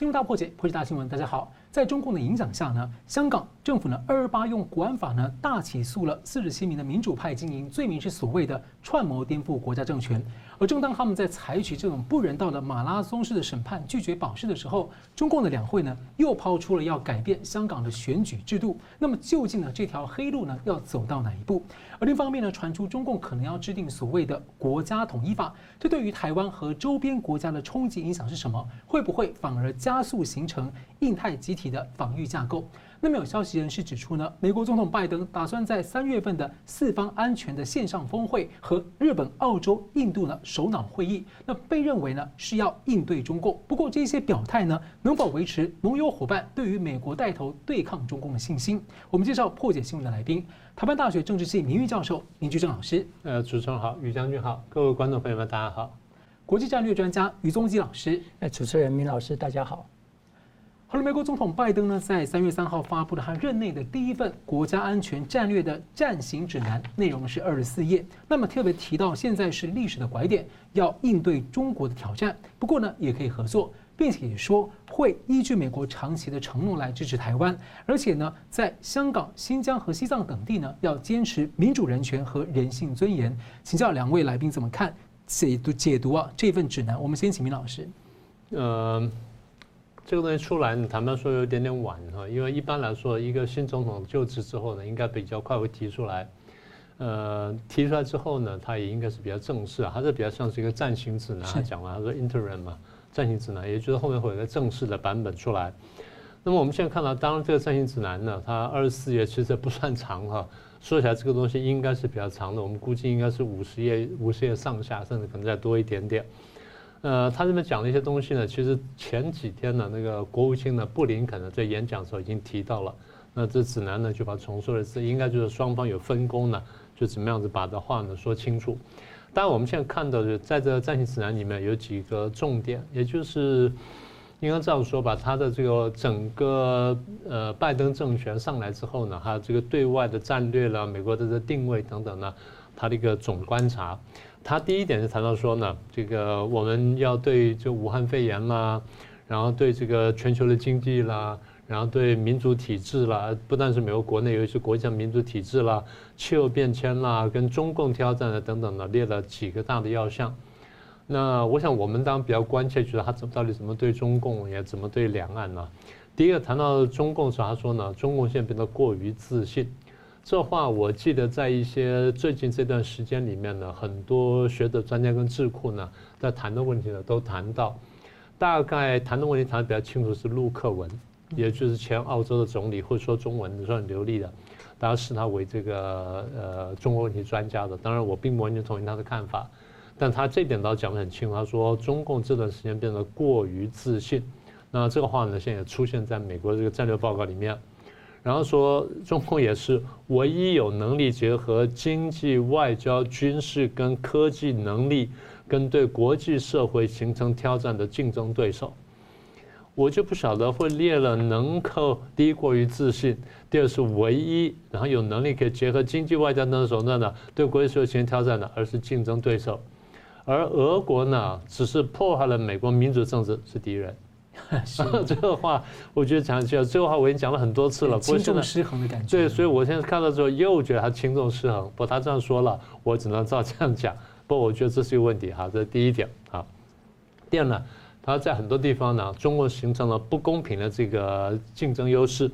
新闻大破解，破解大新闻。大家好，在中共的影响下呢，香港政府呢二二八用国安法呢大起诉了四十七名的民主派精英，罪名是所谓的串谋颠覆国家政权。而正当他们在采取这种不人道的马拉松式的审判，拒绝保释的时候，中共的两会呢又抛出了要改变香港的选举制度。那么究竟呢这条黑路呢要走到哪一步？而另一方面呢传出中共可能要制定所谓的国家统一法，这对于台湾和周边国家的冲击影响是什么？会不会反而加速形成印太集体的防御架构？那么有消息人士指出呢，美国总统拜登打算在三月份的四方安全的线上峰会和日本、澳洲、印度呢首脑会议，那被认为呢是要应对中共。不过这些表态呢，能否维持盟友伙伴对于美国带头对抗中共的信心？我们介绍破解新闻的来宾，台湾大学政治系名誉教授林居正老师。呃，主持人好，于将军好，各位观众朋友们大家好。国际战略专家于宗基老师。哎，主持人明老师大家好。好了，美国总统拜登呢，在三月三号发布了他任内的第一份国家安全战略的暂行指南，内容是二十四页。那么特别提到，现在是历史的拐点，要应对中国的挑战。不过呢，也可以合作，并且说会依据美国长期的承诺来支持台湾。而且呢，在香港、新疆和西藏等地呢，要坚持民主、人权和人性尊严。请教两位来宾怎么看解读解读啊这份指南？我们先请明老师。嗯。这个东西出来，坦白说有点点晚哈，因为一般来说，一个新总统就职之后呢，应该比较快会提出来。呃，提出来之后呢，他也应该是比较正式啊，还是比较像是一个暂行指南。他讲完，他说 interim 嘛，暂行指南，也就是后面会有一个正式的版本出来。那么我们现在看到，当然这个暂行指南呢，它二十四页其实不算长哈，说起来这个东西应该是比较长的，我们估计应该是五十页，五十页上下，甚至可能再多一点点。呃，他这边讲的一些东西呢，其实前几天呢，那个国务卿呢，布林肯呢，在演讲的时候已经提到了。那这指南呢，就把重说了一次，应该就是双方有分工呢，就怎么样子把这话呢说清楚。当然，我们现在看到的，在这个暂行指南里面有几个重点，也就是应该这样说吧，他的这个整个呃拜登政权上来之后呢，还有这个对外的战略了，美国的这定位等等呢，他的一个总观察。他第一点是谈到说呢，这个我们要对这武汉肺炎啦，然后对这个全球的经济啦，然后对民主体制啦，不但是美国国内，尤其是国际上民主体制啦，气候变迁啦，跟中共挑战的等等的，列了几个大的要项。那我想我们当然比较关切，觉得他怎么到底怎么对中共，也怎么对两岸呢？第一个谈到中共时候，他说呢，中共现在变得过于自信。这话我记得在一些最近这段时间里面呢，很多学者专家跟智库呢在谈的问题呢都谈到，大概谈的问题谈的比较清楚是陆克文，也就是前澳洲的总理，会说中文说很流利的，大家视他为这个呃中国问题专家的。当然我并不完全同意他的看法，但他这点倒讲得很清楚，他说中共这段时间变得过于自信，那这个话呢现在也出现在美国这个战略报告里面。然后说，中共也是唯一有能力结合经济、外交、军事跟科技能力，跟对国际社会形成挑战的竞争对手。我就不晓得会列了能够第一过于自信，第二是唯一，然后有能力可以结合经济、外交等手段的对国际社会形成挑战的，而是竞争对手。而俄国呢，只是破坏了美国民主政治，是敌人。是这个话，我觉得讲起来，这个话我已经讲了很多次了。轻重失衡的感觉。对，所以我现在看到之后又觉得他轻重失衡。不过他这样说了，我只能照这样讲。不过我觉得这是一个问题哈，这是第一点。啊，第二呢，他在很多地方呢，中国形成了不公平的这个竞争优势，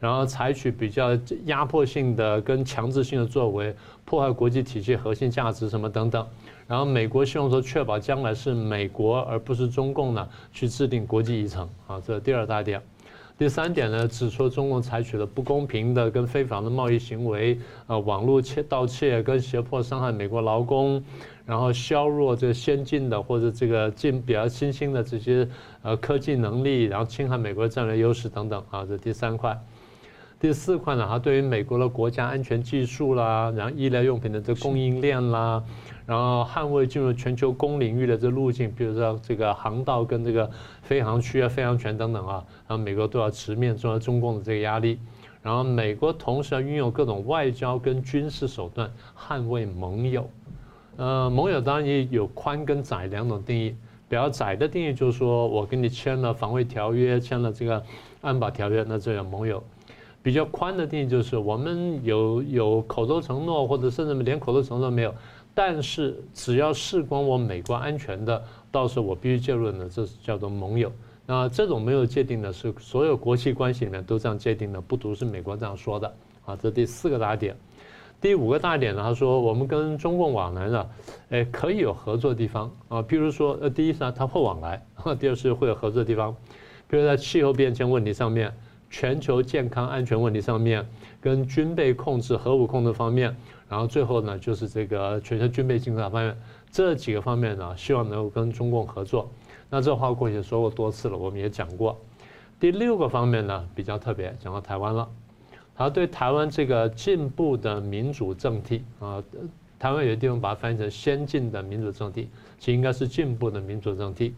然后采取比较压迫性的跟强制性的作为，破坏国际体系核心价值什么等等。然后美国希望说确保将来是美国而不是中共呢去制定国际议程啊，这是第二大点。第三点呢，指出中共采取了不公平的跟非法的贸易行为，呃，网络窃盗窃跟胁迫伤害美国劳工，然后削弱这先进的或者这个进比较新兴的这些呃科技能力，然后侵害美国的战略优势等等啊，这第三块。第四块呢，它对于美国的国家安全技术啦，然后医疗用品的这供应链啦。然后捍卫进入全球公领域的这路径，比如说这个航道跟这个飞航区啊、飞航权等等啊，然后美国都要直面中中共的这个压力。然后美国同时要运用各种外交跟军事手段捍卫盟友。呃，盟友当然也有宽跟窄两种定义。比较窄的定义就是说我跟你签了防卫条约，签了这个安保条约，那这叫盟友。比较宽的定义就是我们有有口头承诺，或者甚至连口头承诺都没有，但是只要事关我美国安全的，到时候我必须介入呢，这是叫做盟友。那这种没有界定的是所有国际关系里面都这样界定的，不独是美国这样说的啊。这第四个大点。第五个大点呢，他说我们跟中共往来呢，哎，可以有合作地方啊，譬如说，呃，第一是呢，它会往来；第二是会有合作地方，比如在气候变迁问题上面、全球健康安全问题上面、跟军备控制、核武控制方面，然后最后呢，就是这个全球军备竞赛方面这几个方面呢，希望能够跟中共合作。那这话过去说过多次了，我们也讲过。第六个方面呢，比较特别，讲到台湾了。他对台湾这个进步的民主政体啊，台湾有的地方把它翻译成先进的民主政体，其实应该是进步的民主政体。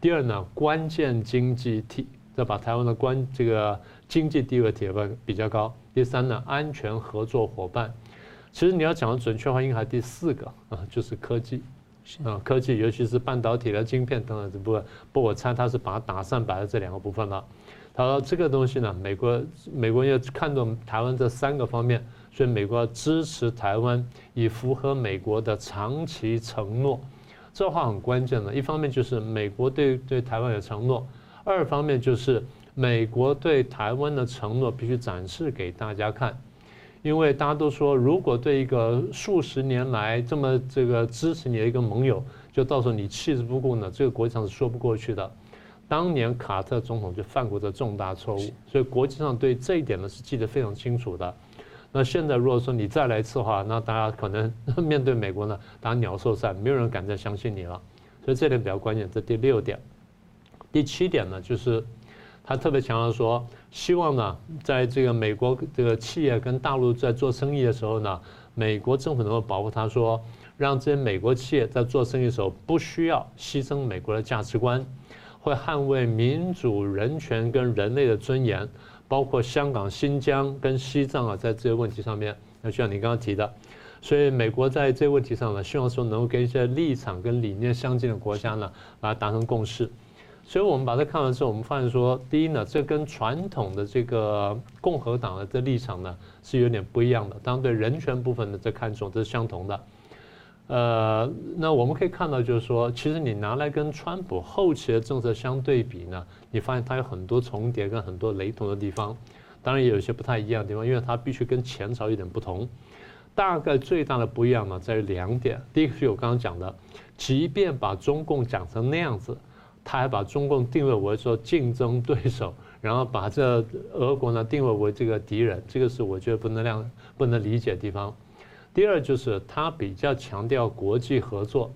第二呢，关键经济体，要把台湾的关这个经济地位提得比较高。第三呢，安全合作伙伴。其实你要讲的准确话，应该还第四个啊，就是科技啊，科技，尤其是半导体的晶片等等这部分。不，我猜他是把它打散摆在这两个部分了。他说这个东西呢，美国美国要看重台湾这三个方面，所以美国要支持台湾，以符合美国的长期承诺。这话很关键的，一方面就是美国对对台湾有承诺，二方面就是美国对台湾的承诺必须展示给大家看，因为大家都说，如果对一个数十年来这么这个支持你的一个盟友，就到时候你弃之不顾呢，这个国际上是说不过去的。当年卡特总统就犯过这重大错误，所以国际上对这一点呢是记得非常清楚的。那现在如果说你再来一次的话，那大家可能 面对美国呢打鸟兽散，没有人敢再相信你了。所以这点比较关键。这第六点，第七点呢，就是他特别强调说，希望呢在这个美国这个企业跟大陆在做生意的时候呢，美国政府能够保护他说，让这些美国企业在做生意的时候不需要牺牲美国的价值观。会捍卫民主、人权跟人类的尊严，包括香港、新疆跟西藏啊，在这些问题上面，那就像你刚刚提的，所以美国在这个问题上呢，希望说能够跟一些立场跟理念相近的国家呢，来达成共识。所以我们把它看完之后，我们发现说，第一呢，这跟传统的这个共和党的这立场呢是有点不一样的，当然对人权部分的这看重这是相同的。呃，那我们可以看到，就是说，其实你拿来跟川普后期的政策相对比呢，你发现它有很多重叠跟很多雷同的地方，当然也有一些不太一样的地方，因为它必须跟前朝有点不同。大概最大的不一样呢，在于两点。第一个是我刚刚讲的，即便把中共讲成那样子，他还把中共定位为说竞争对手，然后把这俄国呢定位为这个敌人，这个是我觉得不能量不能理解的地方。第二就是他比较强调国际合作，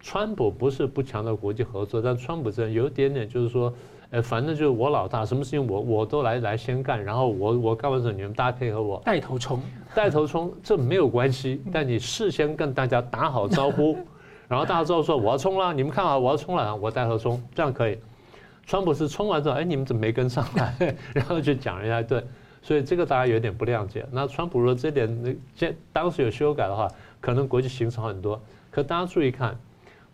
川普不是不强调国际合作，但川普这有一点点就是说，呃，反正就是我老大，什么事情我我都来来先干，然后我我干完之后你们大家配合我，带头冲，带头冲，这没有关系，但你事先跟大家打好招呼，然后大家之后说我要冲了，你们看好我要冲了，我带头冲，这样可以。川普是冲完之后，哎，你们怎么没跟上来？然后就讲人家对。所以这个大家有点不谅解。那川普说这点，那这当时有修改的话，可能国际形势好很多。可大家注意看，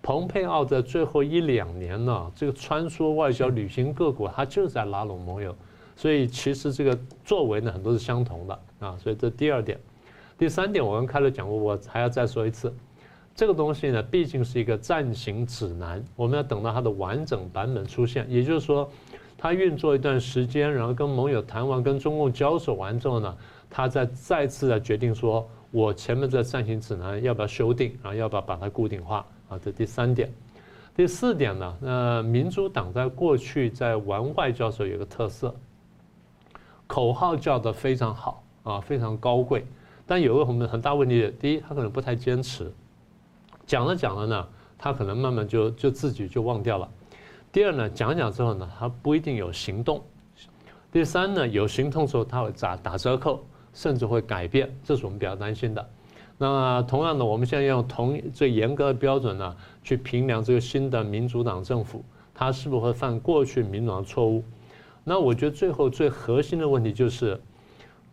蓬佩奥在最后一两年呢，这个穿梭外交、旅行各国，他就是在拉拢盟友。所以其实这个作为呢，很多是相同的啊。所以这第二点，第三点，我刚开头讲过，我还要再说一次，这个东西呢，毕竟是一个暂行指南，我们要等到它的完整版本出现，也就是说。他运作一段时间，然后跟盟友谈完，跟中共交手完之后呢，他再再次的决定说，我前面这暂行指南要不要修订，然后要不要把它固定化啊？这第三点，第四点呢？呃，民主党在过去在玩外交的时候有个特色，口号叫得非常好啊，非常高贵，但有个很很大问题，第一，他可能不太坚持，讲着讲着呢，他可能慢慢就就自己就忘掉了。第二呢，讲讲之后呢，他不一定有行动。第三呢，有行动之后他会打打折扣，甚至会改变，这是我们比较担心的。那同样的，我们现在用同最严格的标准呢，去评量这个新的民主党政府，他是不是会犯过去民主党的错误？那我觉得最后最核心的问题就是，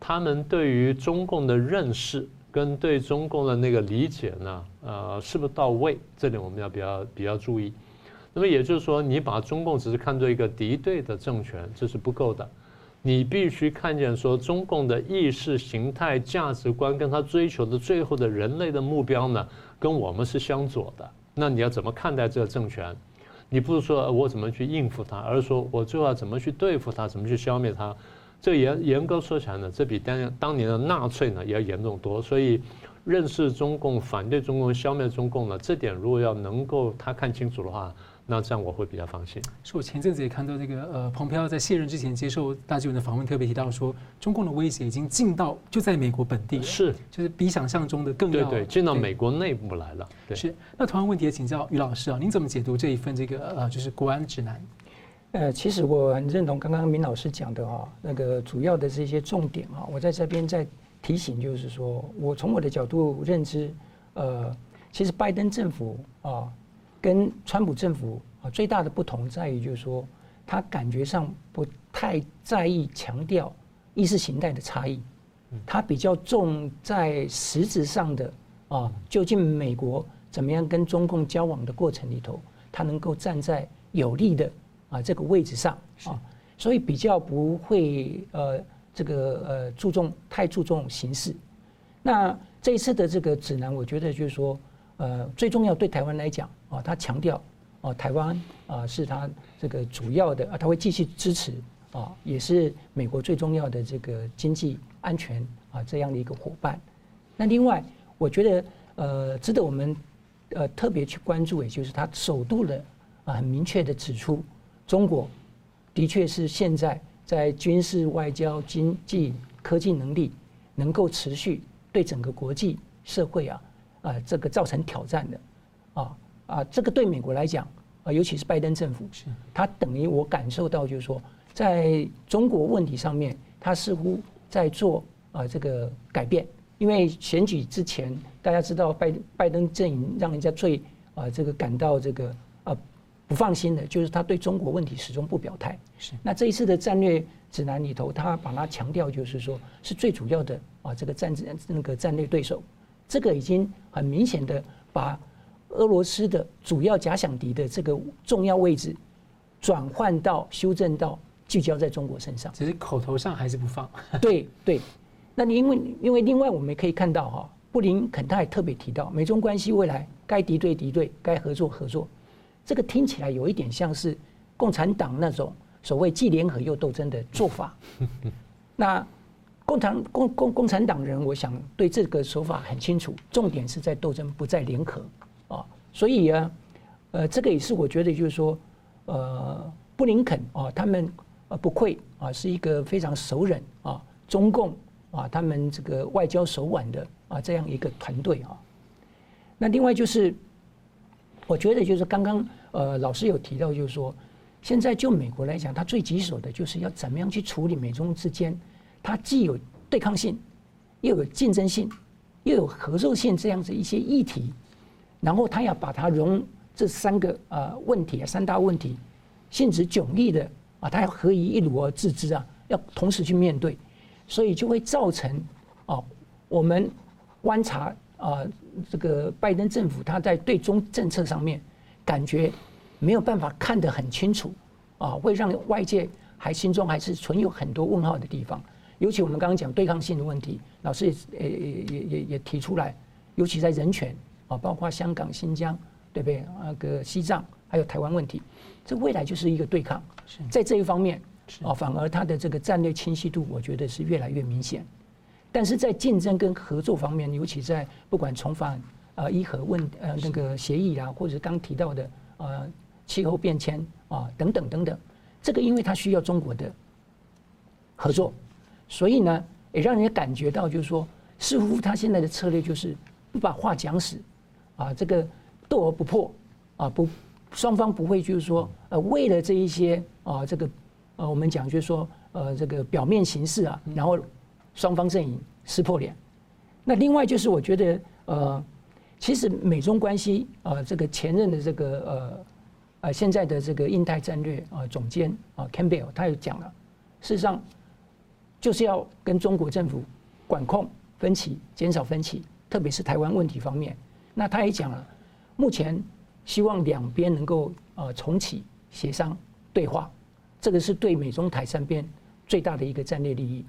他们对于中共的认识跟对中共的那个理解呢，呃，是不是到位？这点我们要比较比较注意。那么也就是说，你把中共只是看作一个敌对的政权，这是不够的。你必须看见说，中共的意识形态、价值观跟他追求的最后的人类的目标呢，跟我们是相左的。那你要怎么看待这个政权？你不是说我怎么去应付他，而是说我最后要怎么去对付他，怎么去消灭他。这严严格说起来呢，这比当当年的纳粹呢也要严重多。所以，认识中共、反对中共、消灭中共呢，这点如果要能够他看清楚的话。那这样我会比较放心。是我前阵子也看到这个呃，蓬佩奥在卸任之前接受大纪元的访问，特别提到说，中共的威胁已经进到就在美国本地，是就是比想象中的更要对对，进到美国内部来了。对是那同样问题也请教于老师啊，您怎么解读这一份这个呃，就是国安指南？呃，其实我很认同刚刚明老师讲的哈，那个主要的这些重点啊，我在这边再提醒，就是说我从我的角度认知，呃，其实拜登政府啊。跟川普政府啊最大的不同在于，就是说他感觉上不太在意强调意识形态的差异，他比较重在实质上的啊，究竟美国怎么样跟中共交往的过程里头，他能够站在有利的啊这个位置上啊，所以比较不会呃这个呃注重太注重形式。那这一次的这个指南，我觉得就是说。呃，最重要对台湾来讲啊，他强调啊，台湾啊是他这个主要的啊，他会继续支持啊，也是美国最重要的这个经济安全啊这样的一个伙伴。那另外，我觉得呃，值得我们呃特别去关注，也就是他首度的啊很明确的指出，中国的确是现在在军事、外交、经济、科技能力能够持续对整个国际社会啊。啊，这个造成挑战的，啊啊，这个对美国来讲，啊，尤其是拜登政府，是，他等于我感受到就是说，在中国问题上面，他似乎在做啊这个改变，因为选举之前，大家知道拜拜登阵营让人家最啊这个感到这个啊不放心的，就是他对中国问题始终不表态。是，那这一次的战略指南里头，他把它强调就是说，是最主要的啊这个战争那个战略对手。这个已经很明显的把俄罗斯的主要假想敌的这个重要位置转换到修正到聚焦在中国身上，只是口头上还是不放。对对，那你因为因为另外我们可以看到哈，布林肯他也特别提到美中关系未来该敌对敌对，该合作合作，这个听起来有一点像是共产党那种所谓既联合又斗争的做法。那。共产共共共产党人，我想对这个手法很清楚，重点是在斗争，不在联合啊。所以啊，呃，这个也是我觉得就是说，呃，布林肯啊，他们呃不愧啊是一个非常熟人啊中共啊他们这个外交手腕的啊这样一个团队啊。那另外就是，我觉得就是刚刚呃老师有提到，就是说，现在就美国来讲，他最棘手的就是要怎么样去处理美中之间。它既有对抗性，又有竞争性，又有合作性这样子一些议题，然后他要把它融这三个呃问题啊三大问题，性质迥异的啊，它要合于一炉而治之啊，要同时去面对，所以就会造成啊我们观察啊这个拜登政府他在对中政策上面感觉没有办法看得很清楚啊，会让外界还心中还是存有很多问号的地方。尤其我们刚刚讲对抗性的问题，老师也也也也也提出来，尤其在人权啊，包括香港、新疆，对不对？那个西藏还有台湾问题，这未来就是一个对抗。在这一方面啊，反而他的这个战略清晰度，我觉得是越来越明显。但是在竞争跟合作方面，尤其在不管重返啊伊核问呃那个协议啊，或者是刚提到的呃气候变迁啊等等等等，这个因为它需要中国的合作。所以呢，也让人家感觉到，就是说，似乎他现在的策略就是不把话讲死，啊，这个斗而不破，啊，不，双方不会就是说，呃，为了这一些啊，这个，呃，我们讲就是说，呃，这个表面形式啊，然后双方阵营撕破脸。那另外就是我觉得，呃，其实美中关系，呃，这个前任的这个呃，呃，现在的这个印太战略啊总监啊 Campbell 他也讲了，事实上。就是要跟中国政府管控分歧，减少分歧，特别是台湾问题方面。那他也讲了，目前希望两边能够呃重启协商对话，这个是对美中台三边最大的一个战略利益。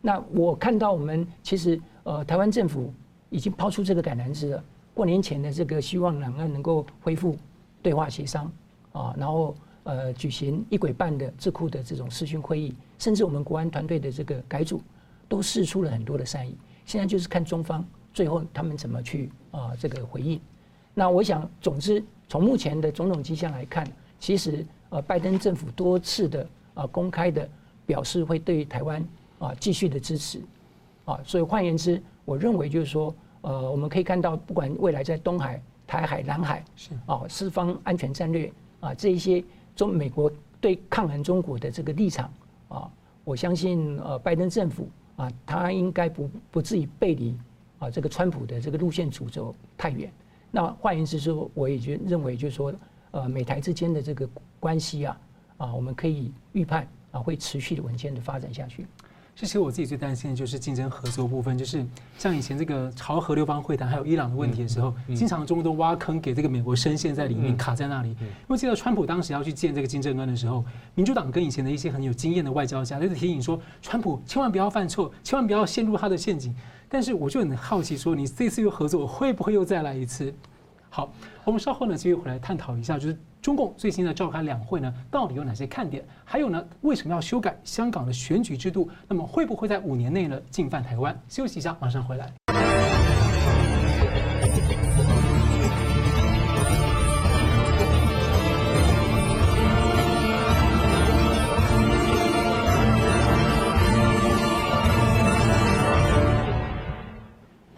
那我看到我们其实呃台湾政府已经抛出这个橄榄枝了，过年前的这个希望两岸能够恢复对话协商啊，然后呃举行一轨半的智库的这种视讯会议，甚至我们国安团队的这个改组都试出了很多的善意。现在就是看中方最后他们怎么去啊这个回应。那我想，总之从目前的种种迹象来看，其实呃拜登政府多次的啊公开的表示会对台湾啊继续的支持啊，所以换言之，我认为就是说，呃我们可以看到，不管未来在东海、台海、南海是啊四方安全战略啊这一些中美国对抗衡中国的这个立场啊，我相信呃拜登政府。啊，他应该不不至于背离啊这个川普的这个路线主轴太远。那换言之说，我也就认为就是说，呃，美台之间的这个关系啊，啊，我们可以预判啊会持续的稳健的发展下去。其实我自己最担心的就是竞争合作部分，就是像以前这个朝核六方会谈，还有伊朗的问题的时候，经常中国都挖坑给这个美国深陷在里面，卡在那里。因为记得川普当时要去见这个金正恩的时候，民主党跟以前的一些很有经验的外交家，就是提醒说，川普千万不要犯错，千万不要陷入他的陷阱。但是我就很好奇，说你这次又合作，会不会又再来一次？好，我们稍后呢继续回来探讨一下，就是。中共最新的召开两会呢，到底有哪些看点？还有呢，为什么要修改香港的选举制度？那么会不会在五年内呢进犯台湾？休息一下，马上回来。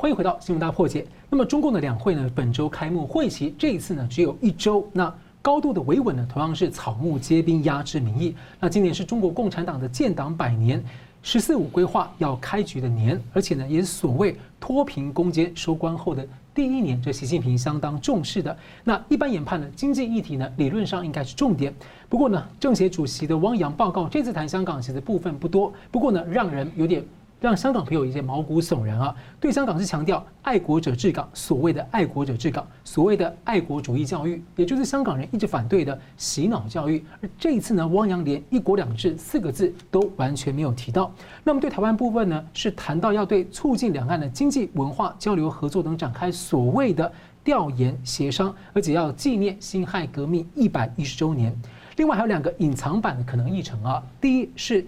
欢迎回到新闻大破解。那么中共的两会呢，本周开幕，会期这一次呢只有一周。那高度的维稳呢，同样是草木皆兵，压制民意。那今年是中国共产党的建党百年，“十四五”规划要开局的年，而且呢，也是所谓脱贫攻坚收官后的第一年。这习近平相当重视的。那一般研判呢，经济议题呢，理论上应该是重点。不过呢，政协主席的汪洋报告这次谈香港，其实部分不多。不过呢，让人有点。让香港朋友一些毛骨悚然啊！对香港是强调爱国者治港，所谓的爱国者治港，所谓的爱国主义教育，也就是香港人一直反对的洗脑教育。而这一次呢，汪洋连“一国两制”四个字都完全没有提到。那么对台湾部分呢，是谈到要对促进两岸的经济、文化交流合作等展开所谓的调研协商，而且要纪念辛亥革命一百一十周年。另外还有两个隐藏版的可能议程啊，第一是。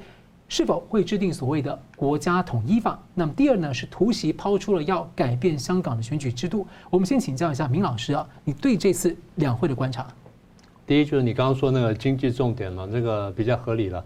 是否会制定所谓的国家统一法？那么第二呢，是突袭抛出了要改变香港的选举制度。我们先请教一下明老师啊，你对这次两会的观察？第一就是你刚刚说那个经济重点嘛，这个比较合理了。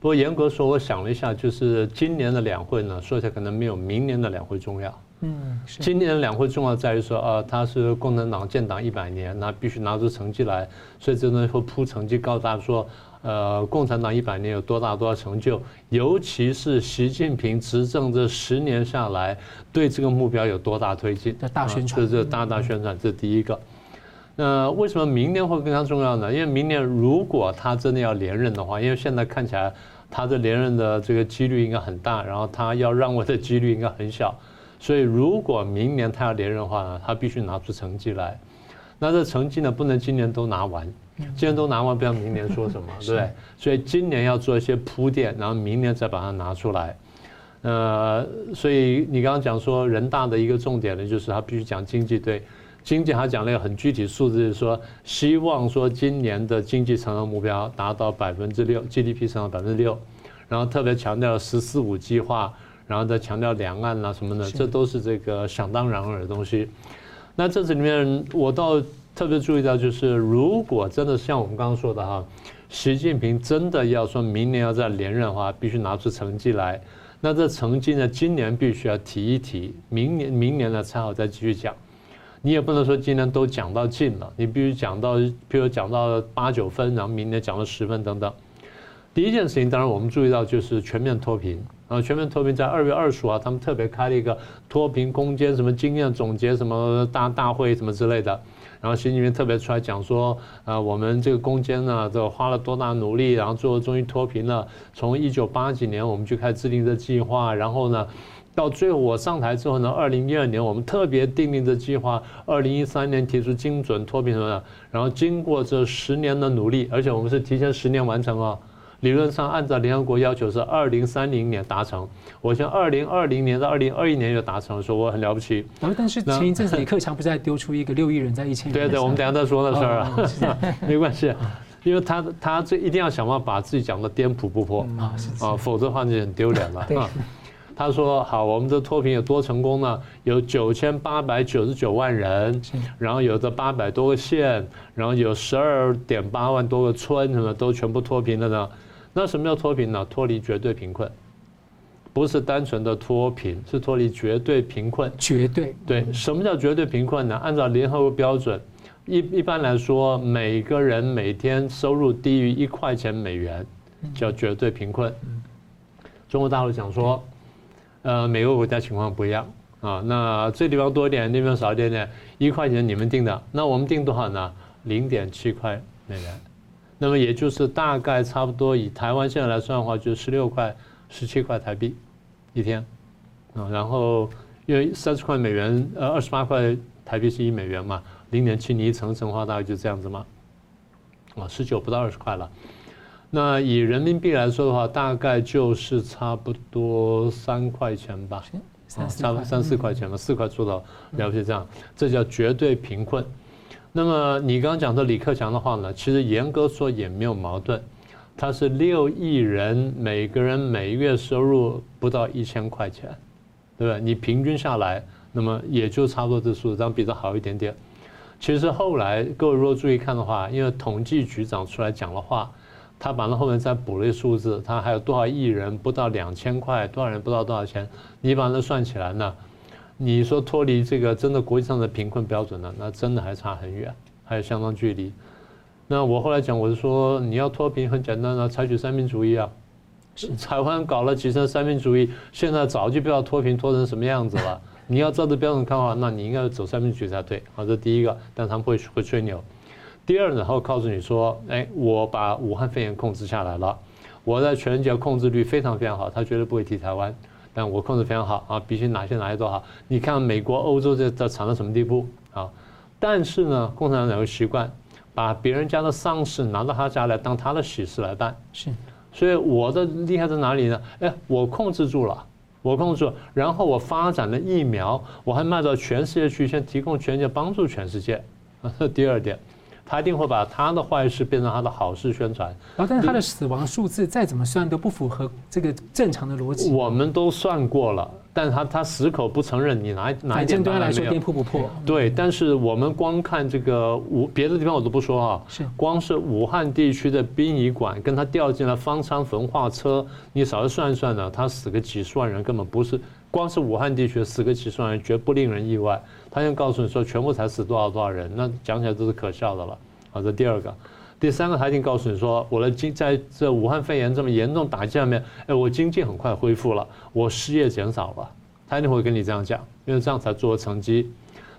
不过严格说，我想了一下，就是今年的两会呢，说起来可能没有明年的两会重要。嗯，今年的两会重要在于说啊，它是共产党建党一百年，那必须拿出成绩来，所以这东西会铺成绩，告诉大家说。呃，共产党一百年有多大多大成就？尤其是习近平执政这十年下来，对这个目标有多大推进？这大宣传，这大大宣传，这是第一个。那为什么明年会更加重要呢？因为明年如果他真的要连任的话，因为现在看起来他的连任的这个几率应该很大，然后他要让位的几率应该很小，所以如果明年他要连任的话呢，他必须拿出成绩来。那这成绩呢，不能今年都拿完。今年都拿完，不知道明年说什么，对不对？所以今年要做一些铺垫，然后明年再把它拿出来。呃，所以你刚刚讲说人大的一个重点呢，就是他必须讲经济，对经济他讲了一个很具体数字，就是说希望说今年的经济成长目标达到百分之六，GDP 成长百分之六，然后特别强调“十四五”计划，然后再强调两岸啊什么的，这都是这个想当然尔的东西。那这次里面我倒。特别注意到，就是如果真的像我们刚刚说的哈，习近平真的要说明年要再连任的话，必须拿出成绩来。那这成绩呢，今年必须要提一提，明年明年呢才好再继续讲。你也不能说今年都讲到尽了，你必须讲到，譬如讲到八九分，然后明年讲到十分等等。第一件事情，当然我们注意到就是全面脱贫。然后全面脱贫在二月二十五啊，他们特别开了一个脱贫攻坚什么经验总结什么大大会什么之类的。然后习近平特别出来讲说，呃，我们这个攻坚呢，这花了多大努力，然后最后终于脱贫了。从一九八几年我们就开始制定这计划，然后呢，到最后我上台之后呢，二零一二年我们特别订立的计划，二零一三年提出精准脱贫什么的，然后经过这十年的努力，而且我们是提前十年完成啊。理论上按照联合国要求是二零三零年达成，我想二零二零年到二零二一年就达成了，说我很了不起。但是前一阵子李克强不是还丢出一个六亿人在一千年？对对，我们等下再说那事儿啊，哦、没关系，因为他他这一定要想办法把自己讲的颠扑不破啊，啊，否则的话就很丢脸了啊。他说好，我们的脱贫有多成功呢？有九千八百九十九万人，然后有这八百多个县，然后有十二点八万多个村，什么都全部脱贫了呢？那什么叫脱贫呢？脱离绝对贫困，不是单纯的脱贫，是脱离绝对贫困。绝对对，什么叫绝对贫困呢？按照联合国标准，一一般来说，每个人每天收入低于一块钱美元，叫绝对贫困。中国大陆讲说，呃，每个国家情况不一样啊，那这地方多一点，那边少一点点，一块钱你们定的，那我们定多少呢？零点七块美元。那么也就是大概差不多以台湾现在来算的话，就十六块、十七块台币一天，啊，然后因为三十块美元，呃，二十八块台币是一美元嘛，零点七你一乘乘的话，大概就这样子嘛，啊，十九不到二十块了。那以人民币来说的话，大概就是差不多三块钱吧，啊，差不多三四块钱吧，四块出头，了不起这样，这叫绝对贫困。那么你刚刚讲的李克强的话呢，其实严格说也没有矛盾，他是六亿人，每个人每月收入不到一千块钱，对不对？你平均下来，那么也就差不多这数，这样比较好一点点。其实后来各位如果注意看的话，因为统计局长出来讲的话，他把那后面再补了一数字，他还有多少亿人不到两千块，多少人不到多少钱，你把它算起来呢？你说脱离这个真的国际上的贫困标准呢？那真的还差很远，还有相当距离。那我后来讲，我是说你要脱贫很简单啊，采取三民主义啊。台湾搞了几次三民主义，现在早就不知道脱贫脱成什么样子了。你要照着标准看的话，那你应该走三民主义才对。好，这第一个，但他们会会吹牛。第二呢，他会告诉你说，哎，我把武汉肺炎控制下来了，我在全世界控制率非常非常好，他绝对不会提台湾。但我控制非常好啊，必须哪些哪些都好。你看美国、欧洲这这惨到什么地步啊？但是呢，共产党有个习惯，把别人家的丧事拿到他家来当他的喜事来办。是，所以我的厉害在哪里呢？哎，我控制住了，我控制住，然后我发展了疫苗，我还卖到全世界去，先提供全世界帮助全世界。第二点。他一定会把他的坏事变成他的好事宣传，然后但是他的死亡数字再怎么算都不符合这个正常的逻辑。我们都算过了，但是他他死口不承认，你拿拿一点来说颠扑不破。对，但是我们光看这个武别的地方我都不说啊，是光是武汉地区的殡仪馆跟他掉进了方舱焚化车，你稍微算一算呢，他死个几十万人根本不是。光是武汉地区死个几十万人，绝不令人意外。他先告诉你说，全部才死多少多少人，那讲起来都是可笑的了。好，这第二个，第三个，他一定告诉你说，我的经在这武汉肺炎这么严重打击下面，哎，我经济很快恢复了，我失业减少了。他一定会跟你这样讲，因为这样才做成绩。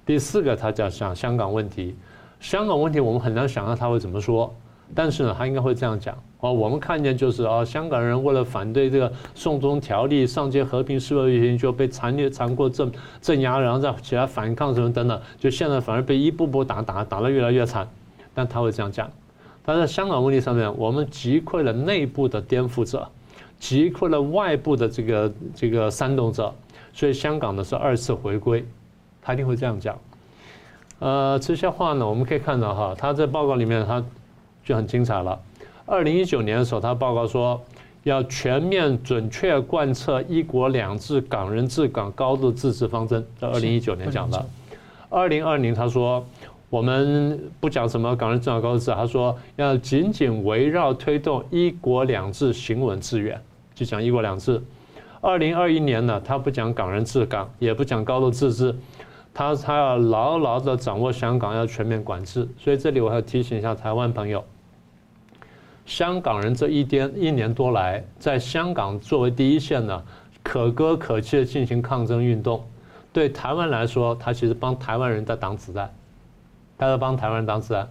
第四个，他讲讲香港问题，香港问题我们很难想象他会怎么说。但是呢，他应该会这样讲哦。我们看见就是啊，香港人为了反对这个《送中条例》，上街和平示威游行，就被残虐、残酷镇镇压，然后再起来反抗什么等等，就现在反而被一步步打打打得越来越惨。但他会这样讲。但在香港问题上面，我们击溃了内部的颠覆者，击溃了外部的这个这个煽动者，所以香港呢是二次回归，他一定会这样讲。呃，这些话呢，我们可以看到哈，他在报告里面他。就很精彩了。二零一九年的时候，他报告说要全面准确贯彻“一国两制”、“港人治港”、“高度自治”方针，在二零一九年讲的。二零二零他说我们不讲什么“港人治港”、“高度自治”，他说要紧紧围绕推动“一国两制”行稳致远，就讲“一国两制”。二零二一年呢，他不讲“港人治港”，也不讲“高度自治”，他他要牢牢地掌握香港要全面管制。所以这里我要提醒一下台湾朋友。香港人这一天一年多来，在香港作为第一线呢，可歌可泣的进行抗争运动。对台湾来说，他其实帮台湾人在挡子弹，他在帮台湾人挡子弹，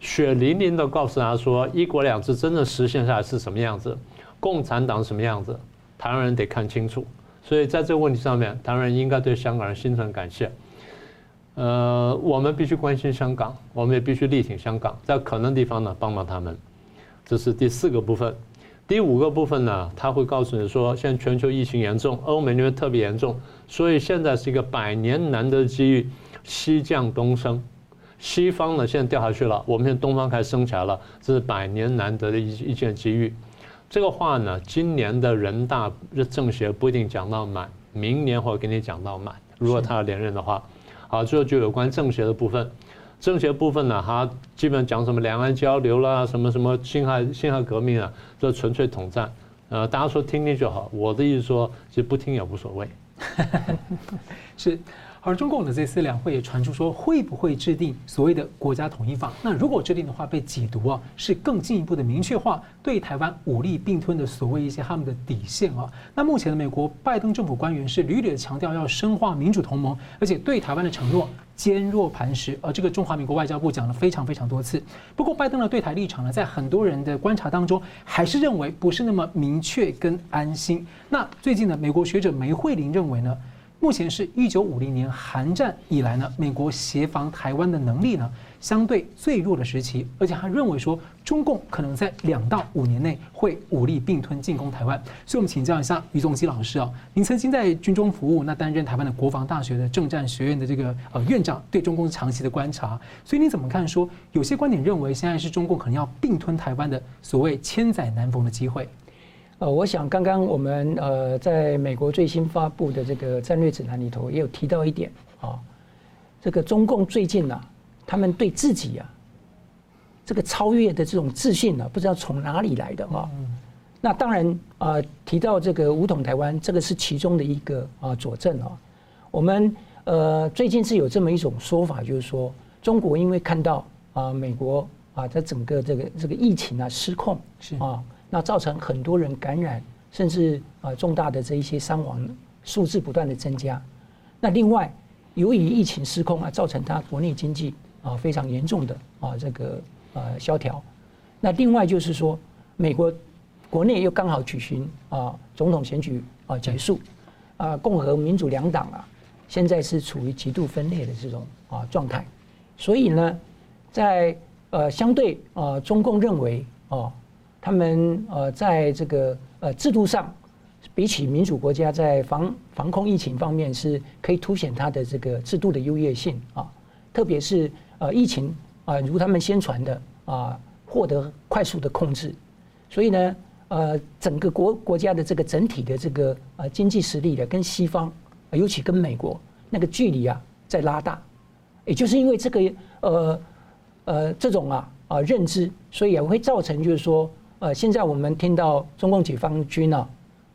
血淋淋的告诉他说，一国两制真正实现下来是什么样子，共产党什么样子，台湾人得看清楚。所以在这个问题上面，台湾人应该对香港人心存感谢。呃，我们必须关心香港，我们也必须力挺香港，在可能地方呢帮帮他们。这是第四个部分。第五个部分呢，他会告诉你说，现在全球疫情严重，欧美那边特别严重，所以现在是一个百年难得的机遇，西降东升。西方呢现在掉下去了，我们现在东方开始升起来了，这是百年难得的一一件机遇。这个话呢，今年的人大政协不一定讲到满，明年会给你讲到满。如果他要连任的话。好，最后就有关政协的部分。政协部分呢，他基本讲什么两岸交流啦，什么什么辛亥辛亥革命啊，这纯粹统战。呃，大家说听听就好。我的意思说，其实不听也无所谓。是。而中共的这次两会也传出说，会不会制定所谓的国家统一法？那如果制定的话，被解读啊，是更进一步的明确化对台湾武力并吞的所谓一些他们的底线啊。那目前的美国拜登政府官员是屡屡的强调要深化民主同盟，而且对台湾的承诺坚若磐石。而这个中华民国外交部讲了非常非常多次。不过拜登的对台立场呢，在很多人的观察当中，还是认为不是那么明确跟安心。那最近呢，美国学者梅惠玲认为呢？目前是一九五零年韩战以来呢，美国协防台湾的能力呢，相对最弱的时期，而且他认为说，中共可能在两到五年内会武力并吞进攻台湾。所以，我们请教一下于宗基老师啊，您曾经在军中服务，那担任台湾的国防大学的政战学院的这个呃院长，对中共长期的观察，所以你怎么看？说有些观点认为，现在是中共可能要并吞台湾的所谓千载难逢的机会。呃，我想刚刚我们呃，在美国最新发布的这个战略指南里头，也有提到一点啊，这个中共最近呢、啊，他们对自己啊，这个超越的这种自信呢、啊，不知道从哪里来的啊。那当然啊，提到这个武统台湾，这个是其中的一个啊佐证啊。我们呃最近是有这么一种说法，就是说中国因为看到啊美国啊在整个这个这个疫情啊失控是啊。那造成很多人感染，甚至啊重大的这一些伤亡数字不断的增加。那另外，由于疫情失控啊，造成它国内经济啊非常严重的啊这个呃萧条。那另外就是说，美国国内又刚好举行啊总统选举啊结束，啊共和民主两党啊现在是处于极度分裂的这种啊状态。所以呢，在呃相对啊中共认为哦。他们呃，在这个呃制度上，比起民主国家在防防控疫情方面，是可以凸显它的这个制度的优越性啊。特别是呃疫情啊，如他们宣传的啊，获得快速的控制。所以呢，呃，整个国国家的这个整体的这个呃经济实力的跟西方，尤其跟美国那个距离啊在拉大。也就是因为这个呃呃这种啊啊认知，所以也会造成就是说。呃，现在我们听到中共解放军呢、啊，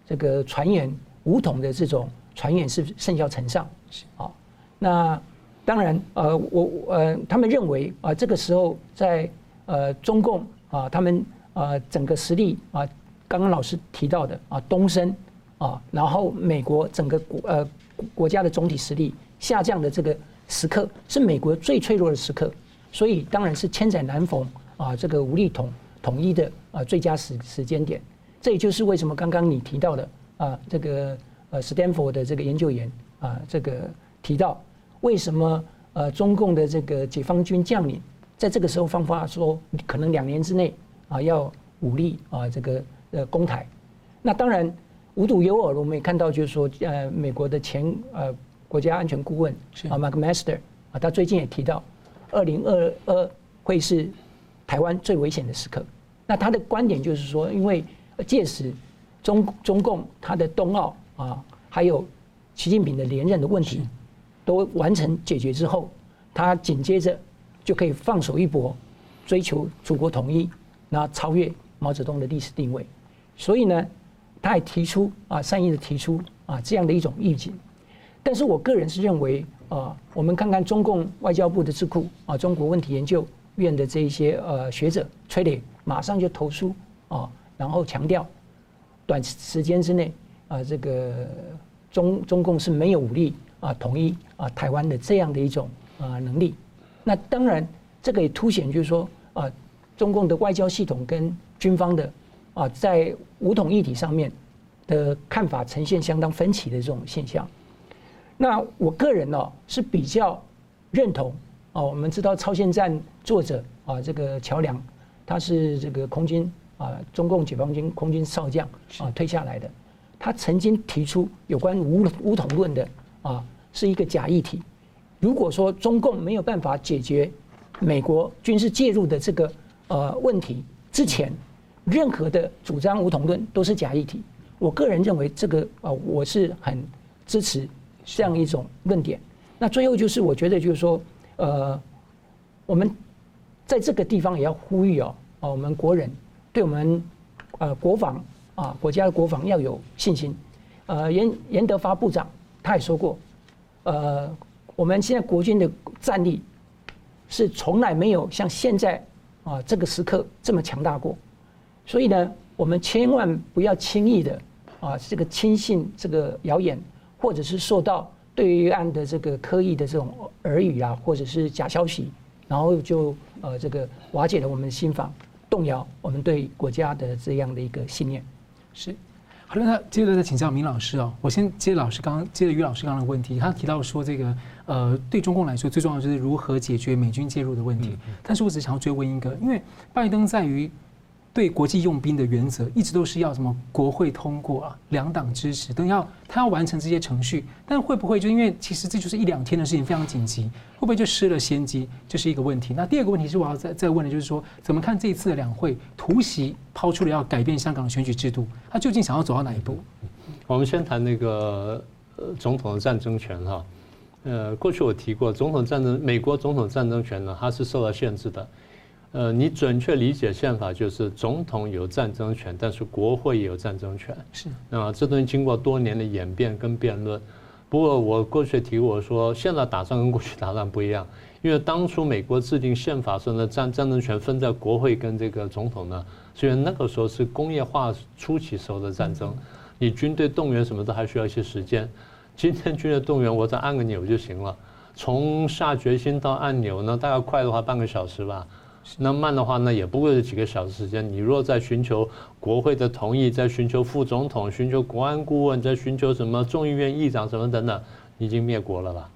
这个传言武统的这种传言是甚嚣尘上，啊，那当然，呃，我呃，他们认为啊，这个时候在呃中共啊，他们呃整个实力啊，刚刚老师提到的啊东升啊，然后美国整个国呃国家的总体实力下降的这个时刻，是美国最脆弱的时刻，所以当然是千载难逢啊，这个武力统。统一的啊最佳时时间点，这也就是为什么刚刚你提到的啊这个呃斯坦福的这个研究员啊这个提到为什么呃中共的这个解放军将领在这个时候放话说可能两年之内啊要武力啊这个呃攻台，那当然无独有偶，我们也看到就是说呃美国的前呃国家安全顾问啊 McMaster 啊他最近也提到二零二二会是。台湾最危险的时刻，那他的观点就是说，因为届时中中共他的冬奥啊，还有习近平的连任的问题都完成解决之后，他紧接着就可以放手一搏，追求祖国统一，然后超越毛泽东的历史定位。所以呢，他也提出啊，善意的提出啊这样的一种预警。但是我个人是认为啊，我们看看中共外交部的智库啊，中国问题研究。院的这一些呃学者崔磊马上就投书啊，然后强调短时间之内啊，这个中中共是没有武力啊统一啊台湾的这样的一种啊能力。那当然，这个也凸显就是说啊，中共的外交系统跟军方的啊在武统议题上面的看法呈现相当分歧的这种现象。那我个人呢是比较认同哦，我们知道超限战作者啊，这个乔梁，他是这个空军啊，中共解放军空军少将啊退下来的，他曾经提出有关武武统论的啊，是一个假议题。如果说中共没有办法解决美国军事介入的这个呃问题之前，任何的主张武统论都是假议题。我个人认为这个啊，我是很支持。这样一种论点，那最后就是我觉得就是说，呃，我们在这个地方也要呼吁哦，啊，我们国人对我们呃国防啊国家的国防要有信心。呃，严严德发部长他也说过，呃，我们现在国军的战力是从来没有像现在啊这个时刻这么强大过，所以呢，我们千万不要轻易的啊这个轻信这个谣言。或者是受到对于岸的这个刻意的这种耳语啊，或者是假消息，然后就呃这个瓦解了我们的心防，动摇我们对国家的这样的一个信念。是，好了，那接着再请教明老师哦，我先接老师刚刚接着于老师刚刚的问题，他提到说这个呃对中共来说最重要就是如何解决美军介入的问题，但是我只想要追问一个，因为拜登在于。对国际用兵的原则一直都是要什么国会通过啊，两党支持，等要他要完成这些程序，但会不会就因为其实这就是一两天的事情，非常紧急，会不会就失了先机？这是一个问题。那第二个问题是我要再再问的，就是说怎么看这一次的两会突袭抛出了要改变香港的选举制度，他究竟想要走到哪一步？我们先谈那个呃总统的战争权哈，呃，过去我提过，总统战争，美国总统战争权呢，它是受到限制的。呃，你准确理解宪法就是总统有战争权，但是国会也有战争权。是，那么这东西经过多年的演变跟辩论。不过我过去提过说，现在打仗跟过去打仗不一样，因为当初美国制定宪法时呢，战战争权分在国会跟这个总统呢，虽然那个时候是工业化初期时候的战争，你军队动员什么都还需要一些时间。今天军队动员，我再按个钮就行了，从下决心到按钮呢，大概快的话半个小时吧。那慢的话呢，也不过是几个小时时间。你若在寻求国会的同意，在寻求副总统，寻求国安顾问，在寻求什么众议院议长什么等等，已经灭国了吧？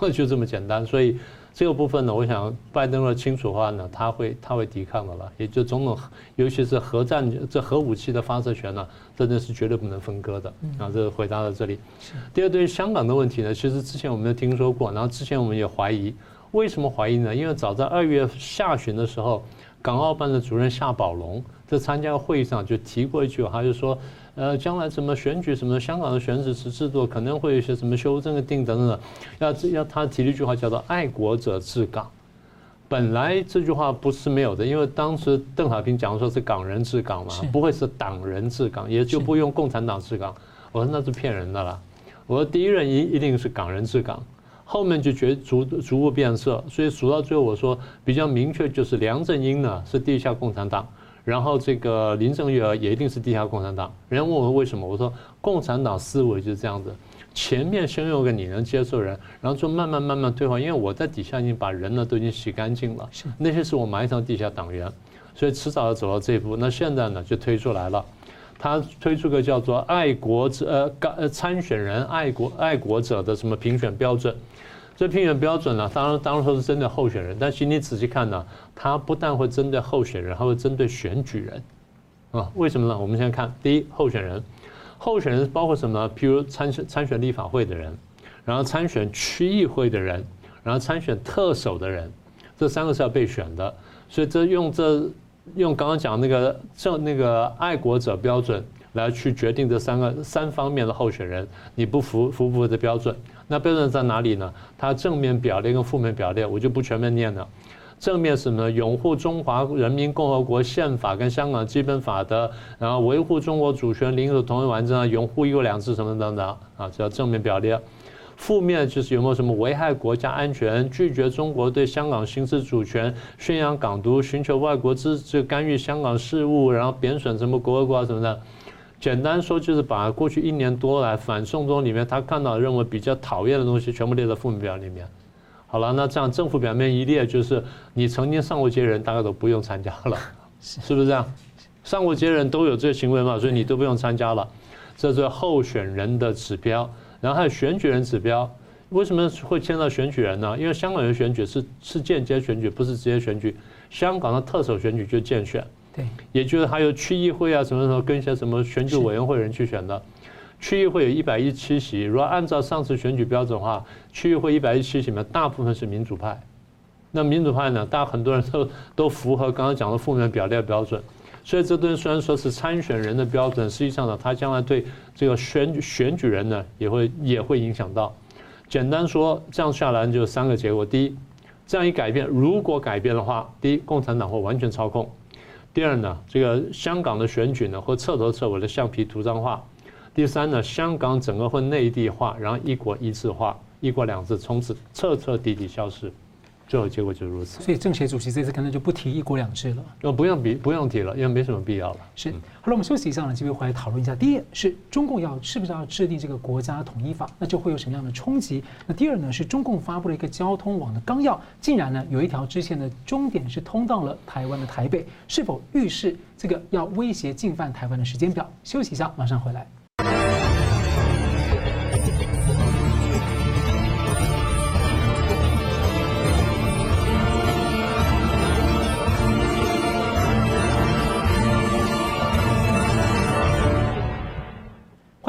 就这么简单。所以这个部分呢，我想拜登若清楚的话呢，他会他会抵抗的了。也就总统，尤其是核战这核武器的发射权呢，真的是绝对不能分割的。啊，这个回答到这里。第二，对于香港的问题呢，其实之前我们就听说过，然后之前我们也怀疑。为什么怀疑呢？因为早在二月下旬的时候，港澳办的主任夏宝龙在参加会议上就提过一句话，他就说：“呃，将来什么选举什么香港的选举制制度可能会有一些什么修正的定等等的，要要他提了一句话叫做‘爱国者治港’。本来这句话不是没有的，因为当时邓小平讲说是港人治港嘛，不会是党人治港，也就不用共产党治港。我说那是骗人的了。我说第一任一一定是港人治港。”后面就觉逐逐步变色，所以数到最后，我说比较明确就是梁振英呢是地下共产党，然后这个林郑月娥也一定是地下共产党。人家问我为什么，我说共产党思维就是这样子，前面先用个你能接受人，然后就慢慢慢慢退化，因为我在底下已经把人呢都已经洗干净了，那些是我埋藏地下党员，所以迟早要走到这一步。那现在呢就推出来了。他推出个叫做“爱国者”呃，呃参选人爱国爱国者的什么评选标准？这评选标准呢，当然当然说是针对候选人，但是你仔细看呢，它不但会针对候选人，还会针对选举人啊？为什么呢？我们先看第一，候选人，候选人包括什么？譬如参选参选立法会的人，然后参选区议会的人，然后参选特首的人，这三个是要被选的，所以这用这。用刚刚讲那个正那个爱国者标准来去决定这三个三方面的候选人，你不符符不符的标准？那标准在哪里呢？它正面表列跟负面表列，我就不全面念了。正面什么？拥护中华人民共和国宪法跟香港基本法的，然后维护中国主权、领土统一完整，拥护一国两制什么等等啊，这叫正面表列。负面就是有没有什么危害国家安全、拒绝中国对香港行使主权、宣扬港独、寻求外国支持干预香港事务，然后贬损什么国歌啊什么的。简单说就是把过去一年多来反送中里面他看到认为比较讨厌的东西全部列在负面表里面。好了，那这样政府表面一列，就是你曾经上过街人，大概都不用参加了，是不是这样？上过街人都有这个行为嘛，所以你都不用参加了。这是候选人的指标，然后还有选举人指标。为什么会牵到选举人呢？因为香港的选举是是间接选举，不是直接选举。香港的特首选举就间选，也就是还有区议会啊什么什么跟一些什么选举委员会人去选的。区议会有一百一十七席，如果按照上次选举标准的话，区议会一百一十七席里面大部分是民主派。那民主派呢，大家很多人都 都符合刚刚讲的负面表列标准。所以这东西虽然说是参选人的标准，实际上呢，他将来对这个选选举人呢也会也会影响到。简单说，这样下来就三个结果：第一，这样一改变，如果改变的话，第一，共产党会完全操控；第二呢，这个香港的选举呢会彻头彻尾的橡皮图章化；第三呢，香港整个会内地化，然后一国一制化，一国两制从此彻彻底底消失。最后结果就是如此，所以政协主席这次可能就不提一国两制了，呃，不用比不用提了，因为没什么必要了。是，好了，我们休息一下呢，继续回来讨论一下。第一是中共要是不是要制定这个国家统一法，那就会有什么样的冲击？那第二呢，是中共发布了一个交通网的纲要，竟然呢有一条支线的终点是通到了台湾的台北，是否预示这个要威胁进犯台湾的时间表？休息一下，马上回来。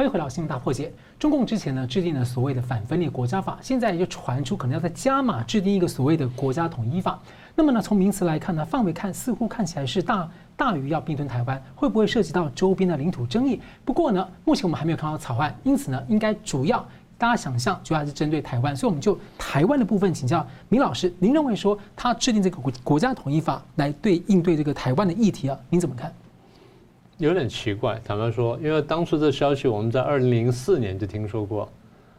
欢迎回到新闻大破解。中共之前呢制定了所谓的反分裂国家法，现在就传出可能要再加码制定一个所谓的国家统一法。那么呢，从名词来看呢，范围看似乎看起来是大大于要并吞台湾，会不会涉及到周边的领土争议？不过呢，目前我们还没有看到草案，因此呢，应该主要大家想象主要还是针对台湾。所以我们就台湾的部分请教明老师，您认为说他制定这个国国家统一法来对应对这个台湾的议题啊，您怎么看？有点奇怪，坦白说，因为当初这消息我们在二零零四年就听说过，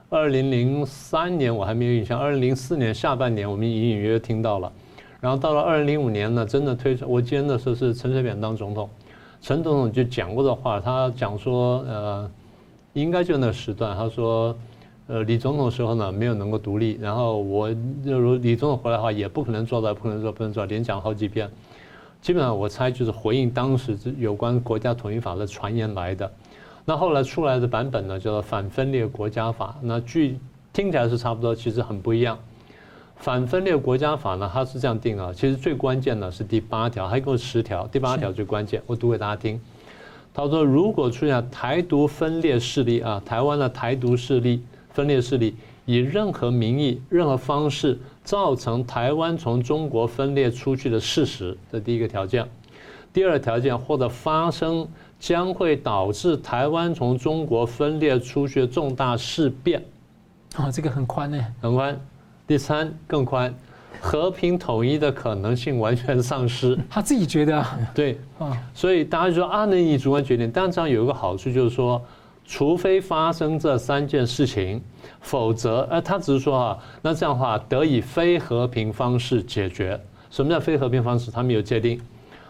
二零零三年我还没有印象，二零零四年下半年我们隐隐约约听到了，然后到了二零零五年呢，真的推出，我记得那时候是陈水扁当总统，陈总统就讲过的话，他讲说，呃，应该就那时段，他说，呃，李总统时候呢没有能够独立，然后我就如李总统回来的话，也不可能做到，不可能做，不能做，连讲好几遍。基本上我猜就是回应当时有关国家统一法的传言来的，那后来出来的版本呢叫做反分裂国家法，那据听起来是差不多，其实很不一样。反分裂国家法呢，它是这样定啊，其实最关键的是第八条，还有十条，第八条最关键，我读给大家听。他说，如果出现台独分裂势力啊，台湾的台独势力分裂势力，以任何名义、任何方式。造成台湾从中国分裂出去的事实，这第一个条件。第二条件，或者发生将会导致台湾从中国分裂出去的重大事变。哦，这个很宽呢，很宽。第三更宽，和平统一的可能性完全丧失。他自己觉得啊？对。所以大家就说啊，那你主观决定。但这样有一个好处就是说。除非发生这三件事情，否则，呃，他只是说啊，那这样的话得以非和平方式解决。什么叫非和平方式？他没有界定。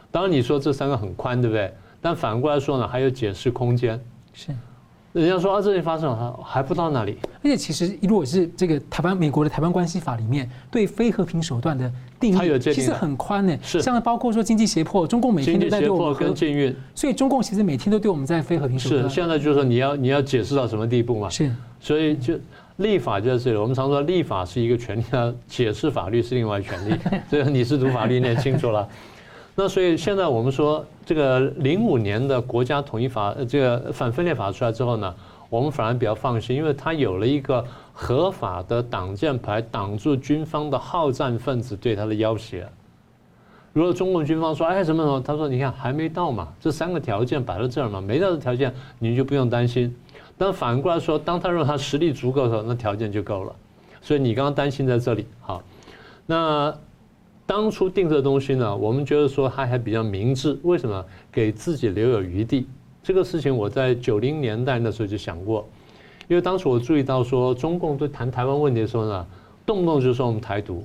当然你说这三个很宽，对不对？但反过来说呢，还有解释空间。是。人家说啊，这里发生了，还不到那里。而且其实，如果是这个台湾、美国的台湾关系法里面对非和平手段的定义，其实很宽呢。是。像包括说经济胁迫，中共每天都在对我们跟禁运，所以中共其实每天都对我们在非和平手段。是。现在就是说你要你要解释到什么地步嘛？是。所以就立法就在这里。我们常说立法是一个权利，解释法律是另外权利。所 以你是读法律，你也清楚了。那所以现在我们说这个零五年的国家统一法，这个反分裂法出来之后呢？我们反而比较放心，因为它有了一个合法的挡箭牌，挡住军方的好战分子对他的要挟。如果中共军方说：“哎，什么什么？”他说：“你看还没到嘛，这三个条件摆在这儿嘛，没到的条件你就不用担心。”但反过来说，当他认为他实力足够的时候，那条件就够了。所以你刚刚担心在这里，好。那当初定这个东西呢，我们觉得说他还比较明智，为什么？给自己留有余地。这个事情我在九零年代那时候就想过，因为当时我注意到说，中共对谈台湾问题的时候呢，动不动就说我们台独。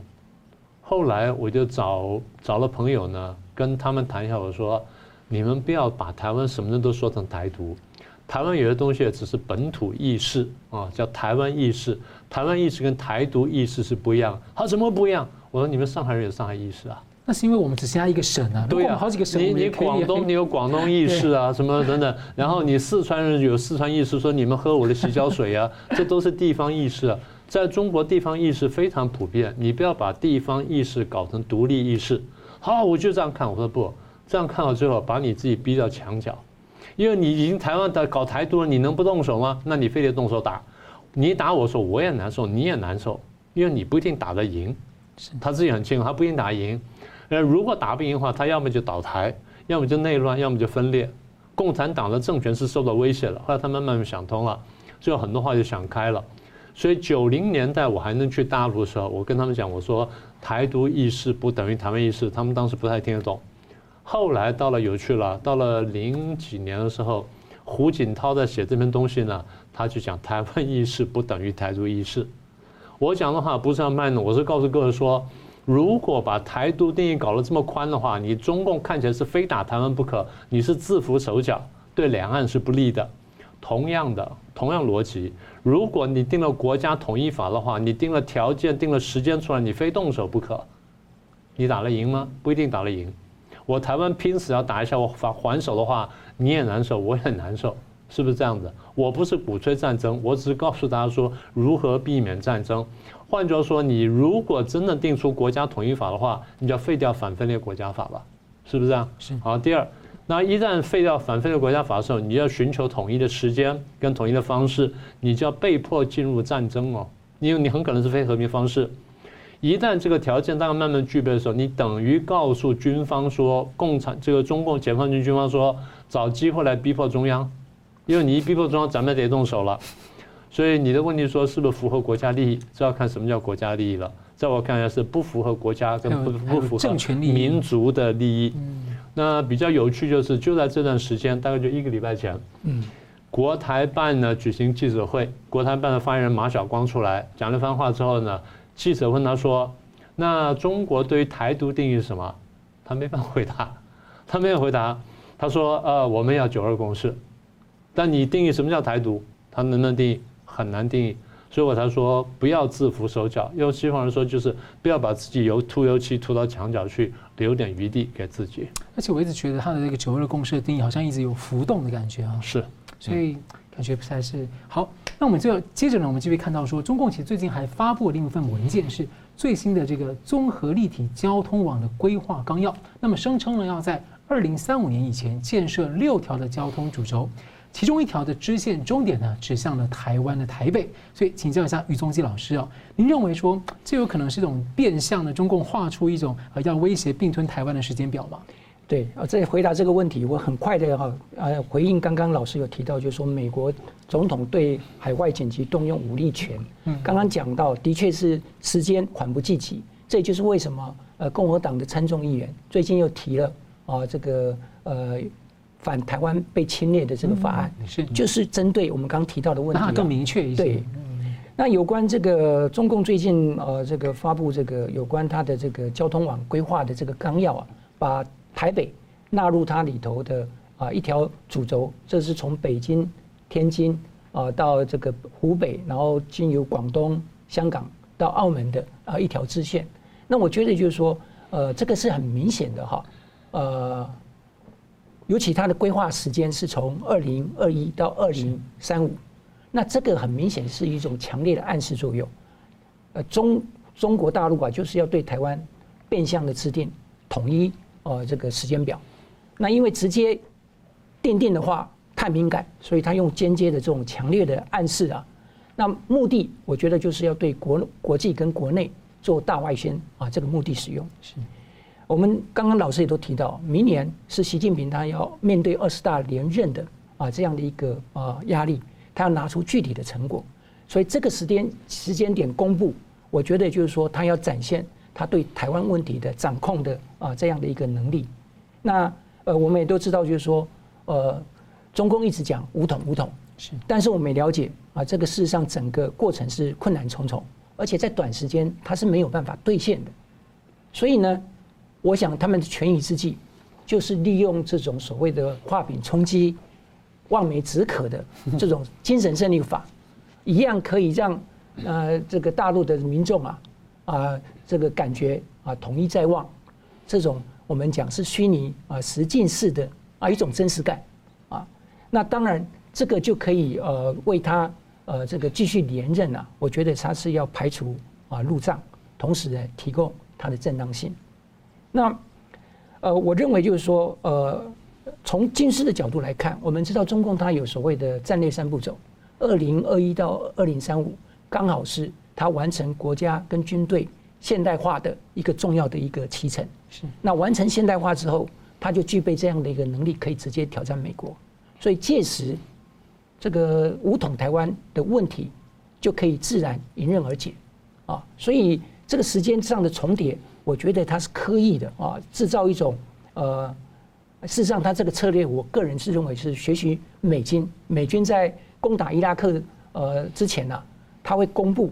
后来我就找找了朋友呢，跟他们谈一下，我说你们不要把台湾什么人都说成台独，台湾有些东西只是本土意识啊，叫台湾意识，台湾意识跟台独意识是不一样。他怎么不一样？我说你们上海人有上海意识啊，那是因为我们只剩下一个省啊，对啊，好几个省，你你广东你有广东意识啊，什么等等，然后你四川人有四川意识，说你们喝我的洗脚水啊，这都是地方意识啊。在中国，地方意识非常普遍，你不要把地方意识搞成独立意识。好，我就这样看，我说不，这样看到最后把你自己逼到墙角，因为你已经台湾的搞台独了，你能不动手吗？那你非得动手打，你打我说我也难受，你也难受，因为你不一定打得赢，他自己很清楚，他不一定打赢。呃，如果打不赢的话，他要么就倒台，要么就内乱，要么就分裂。共产党的政权是受到威胁了。后来他们慢慢想通了，最后很多话就想开了。所以九零年代我还能去大陆的时候，我跟他们讲，我说台独意识不等于台湾意识，他们当时不太听得懂。后来到了有趣了，到了零几年的时候，胡锦涛在写这篇东西呢，他就讲台湾意识不等于台独意识。我讲的话不是要卖弄，我是告诉各位说。如果把台独定义搞得这么宽的话，你中共看起来是非打台湾不可，你是自服手脚，对两岸是不利的。同样的，同样逻辑，如果你定了国家统一法的话，你定了条件、定了时间出来，你非动手不可，你打得赢吗？不一定打得赢。我台湾拼死要打一下，我反还手的话，你也难受，我也很难受，是不是这样子？我不是鼓吹战争，我只是告诉大家说如何避免战争。换句话说，你如果真的定出国家统一法的话，你就要废掉反分裂国家法吧？是不是这样？是。好，第二，那一旦废掉反分裂国家法的时候，你要寻求统一的时间跟统一的方式，你就要被迫进入战争哦，因为你很可能是非和平方式。一旦这个条件大家慢慢具备的时候，你等于告诉军方说，共产这个中共解放军军方说，找机会来逼迫中央，因为你一逼迫中央，咱们得动手了。所以你的问题说是不是符合国家利益？这要看什么叫国家利益了。在我看来是不符合国家跟不不符合民族的利益。那比较有趣就是就在这段时间，大概就一个礼拜前，国台办呢举行记者会，国台办的发言人马晓光出来讲了一番话之后呢，记者问他说：“那中国对于台独定义是什么？”他没法回答，他没有回答。他说：“呃，我们要九二共识，但你定义什么叫台独？他能不能定义？”很难定义，所以我才说不要自缚手脚。用西方人说，就是不要把自己由涂油漆涂到墙角去，留点余地给自己。而且我一直觉得他的这个九二共识的定义好像一直有浮动的感觉啊。是，所以感觉不太是好。那我们就接着呢，我们就会看到说，中共其实最近还发布了另一份文件，是最新的这个综合立体交通网的规划纲要。那么声称呢，要在二零三五年以前建设六条的交通主轴。其中一条的支线终点呢，指向了台湾的台北，所以请教一下于宗基老师哦，您认为说这有可能是一种变相的中共画出一种呃要威胁并吞台湾的时间表吗？对啊，在回答这个问题，我很快的哈呃回应刚刚老师有提到，就是说美国总统对海外紧急动用武力权，嗯，刚刚讲到的确是时间缓不济急，这也就是为什么呃共和党的参众议员最近又提了啊这个呃。反台湾被侵略的这个法案，是就是针对我们刚刚提到的问题，更明确一些。对，那有关这个中共最近呃这个发布这个有关它的这个交通网规划的这个纲要啊，把台北纳入它里头的啊一条主轴，这是从北京、天津啊到这个湖北，然后经由广东、香港到澳门的啊一条支线。那我觉得就是说，呃，这个是很明显的哈，呃。尤其它的规划时间是从二零二一到二零三五，那这个很明显是一种强烈的暗示作用。呃，中中国大陆啊，就是要对台湾变相的制定统一呃这个时间表。那因为直接奠定的话太敏感，所以他用间接的这种强烈的暗示啊。那目的我觉得就是要对国国际跟国内做大外宣啊，这个目的使用是。我们刚刚老师也都提到，明年是习近平他要面对二十大连任的啊这样的一个啊压力，他要拿出具体的成果，所以这个时间时间点公布，我觉得就是说他要展现他对台湾问题的掌控的啊这样的一个能力。那呃我们也都知道，就是说呃中共一直讲武统武统，是，但是我们也了解啊这个事实上整个过程是困难重重，而且在短时间它是没有办法兑现的，所以呢。我想他们的权宜之计，就是利用这种所谓的画饼充饥、望梅止渴的这种精神胜利法，一样可以让呃这个大陆的民众啊啊这个感觉啊统一在望，这种我们讲是虚拟啊实境式的啊一种真实感啊。那当然这个就可以呃为他呃这个继续连任啊，我觉得他是要排除啊入账，同时呢提供他的正当性。那呃我认为就是说呃从军事的角度来看，我们知道中共它有所谓的战略三步走，二零二一到二零三五刚好是它完成国家跟军队。现代化的一个重要的一个期程是，那完成现代化之后，它就具备这样的一个能力，可以直接挑战美国。所以届时，这个武统台湾的问题就可以自然迎刃而解啊。所以这个时间上的重叠，我觉得它是刻意的啊，制造一种呃，事实上他这个策略，我个人是认为是学习美军。美军在攻打伊拉克呃之前呢、啊，他会公布。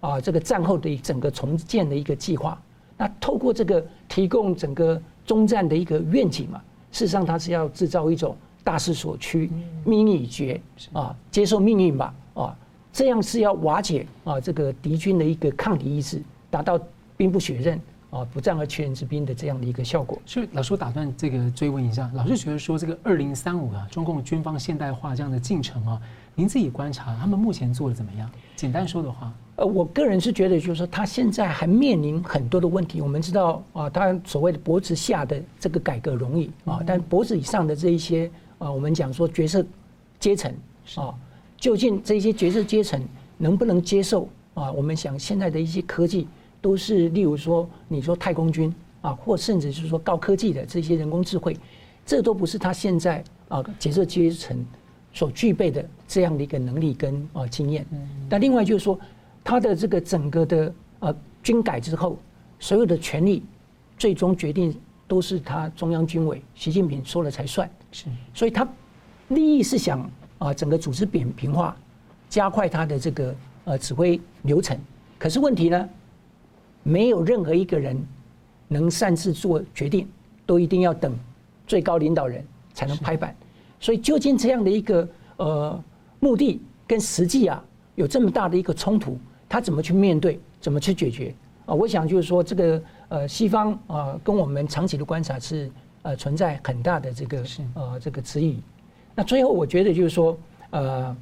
啊，这个战后的整个重建的一个计划，那透过这个提供整个终战的一个愿景嘛，事实上它是要制造一种大势所趋、命运已决啊，接受命运吧啊，这样是要瓦解啊这个敌军的一个抗敌意识，达到兵不血刃啊不战而屈人之兵的这样的一个效果。所以老师，我打断这个追问一下，老师觉得说这个二零三五啊，中共军方现代化这样的进程啊，您自己观察他们目前做的怎么样？简单说的话。呃，我个人是觉得，就是说，他现在还面临很多的问题。我们知道啊，他所谓的脖子下的这个改革容易啊，但脖子以上的这一些啊，我们讲说角色阶层啊，究竟这些角色阶层能不能接受啊？我们想现在的一些科技都是，例如说，你说太空军啊，或甚至是说高科技的这些人工智慧，这都不是他现在啊决策阶层所具备的这样的一个能力跟啊经验。但另外就是说。他的这个整个的呃军改之后，所有的权力最终决定都是他中央军委习近平说了才算。是，所以他利益是想啊整个组织扁平化，加快他的这个呃指挥流程。可是问题呢，没有任何一个人能擅自做决定，都一定要等最高领导人才能拍板。所以究竟这样的一个呃目的跟实际啊有这么大的一个冲突？他怎么去面对？怎么去解决？啊，我想就是说，这个呃，西方啊，跟我们长期的观察是呃存在很大的这个呃这个差异。那最后我觉得就是说，呃，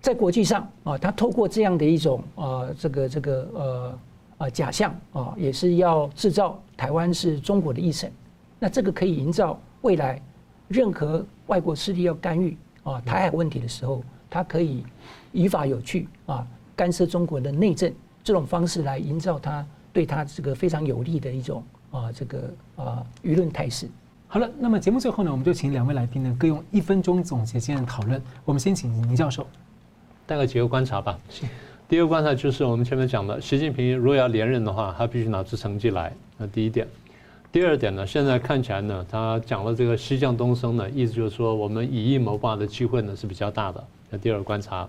在国际上啊，他透过这样的一种啊这个这个呃呃假象啊，也是要制造台湾是中国的一省。那这个可以营造未来任何外国势力要干预啊台海问题的时候，它可以。依法有据啊，干涉中国的内政，这种方式来营造他对他这个非常有利的一种啊这个啊舆论态势。好了，那么节目最后呢，我们就请两位来宾呢各用一分钟总结今天的讨论。我们先请倪教授，大概几个观察吧。是，第一个观察就是我们前面讲的，习近平如果要连任的话，他必须拿出成绩来。那第一点，第二点呢，现在看起来呢，他讲了这个西降东升呢，意思就是说我们以一谋霸的机会呢是比较大的。那第二个观察。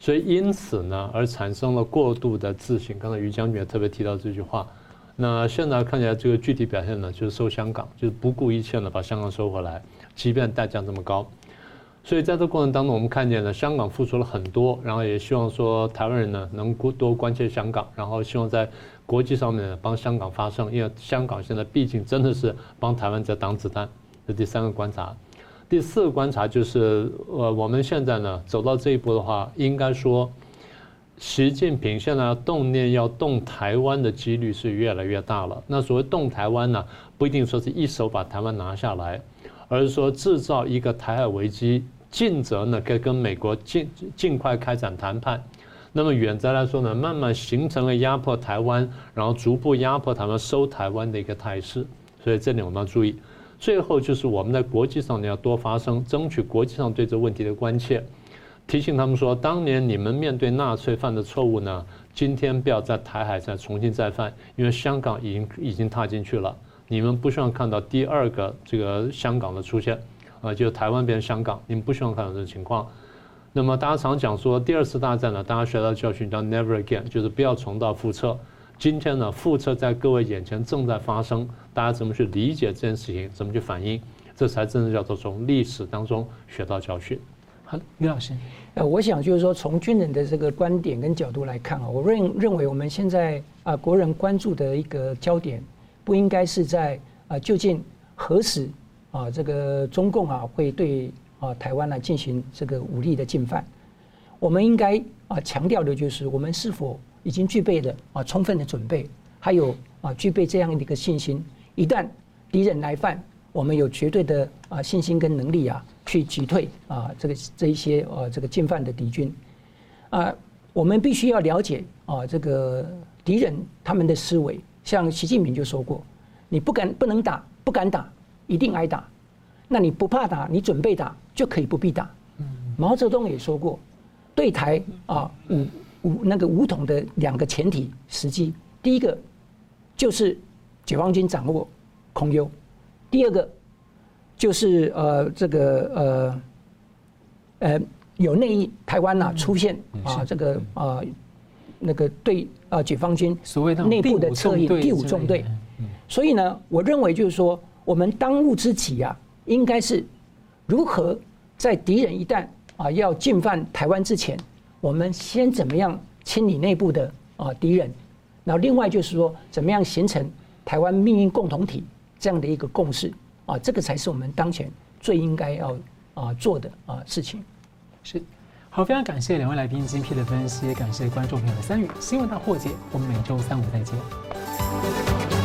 所以因此呢，而产生了过度的自信。刚才于将军也特别提到这句话。那现在看起来，这个具体表现呢，就是收香港，就是不顾一切的把香港收回来，即便代价这么高。所以在这过程当中，我们看见呢，香港付出了很多，然后也希望说台湾人呢能多关切香港，然后希望在国际上面帮香港发声，因为香港现在毕竟真的是帮台湾在挡子弹。这第三个观察。第四个观察就是，呃，我们现在呢走到这一步的话，应该说，习近平现在动念要动台湾的几率是越来越大了。那所谓动台湾呢，不一定说是一手把台湾拿下来，而是说制造一个台海危机，尽责呢可以跟美国尽尽快开展谈判。那么远则来说呢，慢慢形成了压迫台湾，然后逐步压迫他们收台湾的一个态势。所以这里我们要注意。最后就是我们在国际上呢要多发声，争取国际上对这问题的关切，提醒他们说，当年你们面对纳粹犯的错误呢，今天不要在台海再重新再犯，因为香港已经已经踏进去了，你们不希望看到第二个这个香港的出现，啊，就台湾变成香港，你们不希望看到这种情况。那么大家常讲说，第二次大战呢，大家学到教训叫 never again，就是不要重蹈覆辙。今天呢，覆辙在各位眼前正在发生，大家怎么去理解这件事情，怎么去反应，这才真正叫做从历史当中学到教训。好，于老师，呃，我想就是说，从军人的这个观点跟角度来看啊，我认认为我们现在啊，国人关注的一个焦点，不应该是在啊，究竟何时啊，这个中共啊会对啊台湾呢进行这个武力的进犯，我们应该啊强调的就是我们是否已经具备了啊充分的准备，还有啊具备这样的一个信心，一旦敌人来犯。我们有绝对的啊信心跟能力啊，去击退啊这个这一些呃这个进犯的敌军。啊，我们必须要了解啊这个敌人他们的思维，像习近平就说过，你不敢不能打，不敢打，一定挨打，那你不怕打，你准备打就可以不必打。毛泽东也说过，对台啊武武那个武统的两个前提时机，第一个就是解放军掌握空优。第二个就是呃，这个呃呃有内应，台湾呐出现啊这个啊那个对啊解放军所谓的内部的策应第五纵队，所以呢，我认为就是说，我们当务之急啊，应该是如何在敌人一旦啊要进犯台湾之前，我们先怎么样清理内部的啊敌人，然后另外就是说，怎么样形成台湾命运共同体。这样的一个共识啊，这个才是我们当前最应该要啊做的啊事情。是，好，非常感谢两位来宾精辟的分析，感谢观众朋友的参与。新闻大破解，我们每周三五再见。